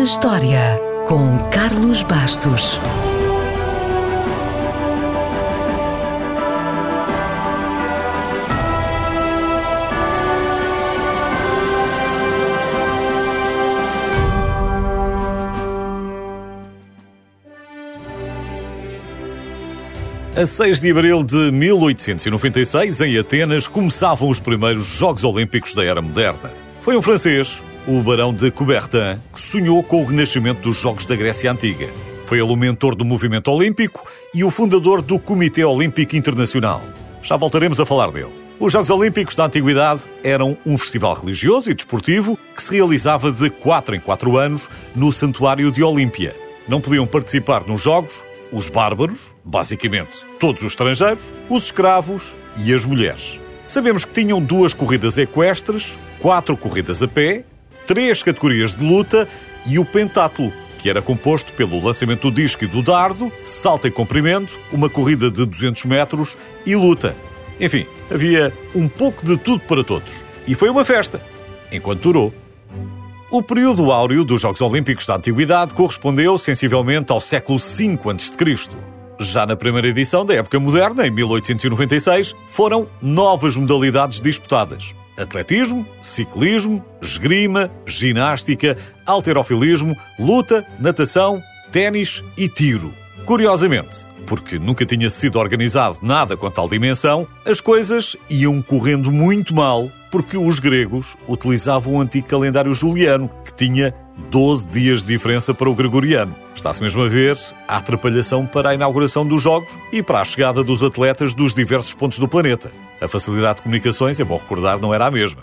na História, com Carlos Bastos. A 6 de abril de 1896, em Atenas, começavam os primeiros Jogos Olímpicos da Era Moderna. Foi um francês, o Barão de Coubertin, que sonhou com o renascimento dos Jogos da Grécia Antiga. Foi ele o mentor do movimento olímpico e o fundador do Comitê Olímpico Internacional. Já voltaremos a falar dele. Os Jogos Olímpicos da Antiguidade eram um festival religioso e desportivo que se realizava de 4 em 4 anos no Santuário de Olímpia. Não podiam participar nos Jogos os bárbaros, basicamente todos os estrangeiros, os escravos e as mulheres. Sabemos que tinham duas corridas equestres, quatro corridas a pé, três categorias de luta e o pentátulo, que era composto pelo lançamento do disco e do dardo, salto em comprimento, uma corrida de 200 metros e luta. Enfim, havia um pouco de tudo para todos. E foi uma festa, enquanto durou. O período áureo dos Jogos Olímpicos da Antiguidade correspondeu sensivelmente ao século V a.C. Já na primeira edição da época moderna, em 1896, foram novas modalidades disputadas: atletismo, ciclismo, esgrima, ginástica, alterofilismo, luta, natação, ténis e tiro. Curiosamente, porque nunca tinha sido organizado nada com tal dimensão, as coisas iam correndo muito mal porque os gregos utilizavam o antigo calendário juliano, que tinha 12 dias de diferença para o gregoriano. Está-se mesmo a ver a atrapalhação para a inauguração dos Jogos e para a chegada dos atletas dos diversos pontos do planeta. A facilidade de comunicações, é bom recordar, não era a mesma.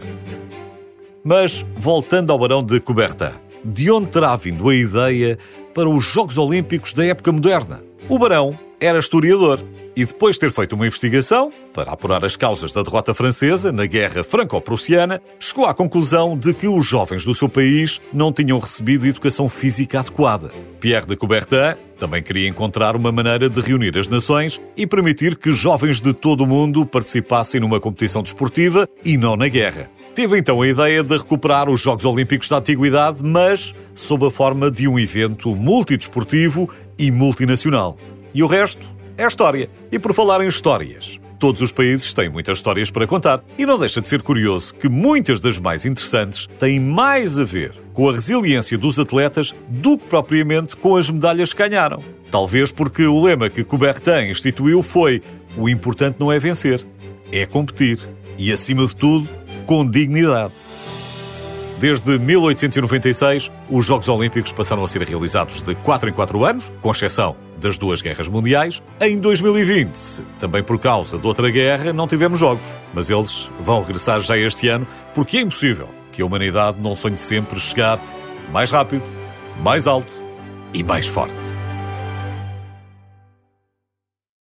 Mas, voltando ao Barão de Coubertin, de onde terá vindo a ideia para os Jogos Olímpicos da época moderna? O Barão era historiador e depois de ter feito uma investigação para apurar as causas da derrota francesa na Guerra Franco-Prussiana, chegou à conclusão de que os jovens do seu país não tinham recebido educação física adequada. Pierre de Coubertin também queria encontrar uma maneira de reunir as nações e permitir que jovens de todo o mundo participassem numa competição desportiva e não na guerra. Teve então a ideia de recuperar os Jogos Olímpicos da Antiguidade, mas sob a forma de um evento multidesportivo e multinacional. E o resto é história. E por falar em histórias, todos os países têm muitas histórias para contar. E não deixa de ser curioso que muitas das mais interessantes têm mais a ver com a resiliência dos atletas do que propriamente com as medalhas que ganharam. Talvez porque o lema que Coubertin instituiu foi: o importante não é vencer, é competir. E acima de tudo, com dignidade. Desde 1896, os Jogos Olímpicos passaram a ser realizados de 4 em 4 anos, com exceção das duas guerras mundiais. Em 2020, também por causa de outra guerra, não tivemos jogos, mas eles vão regressar já este ano, porque é impossível que a humanidade não sonhe sempre chegar mais rápido, mais alto e mais forte.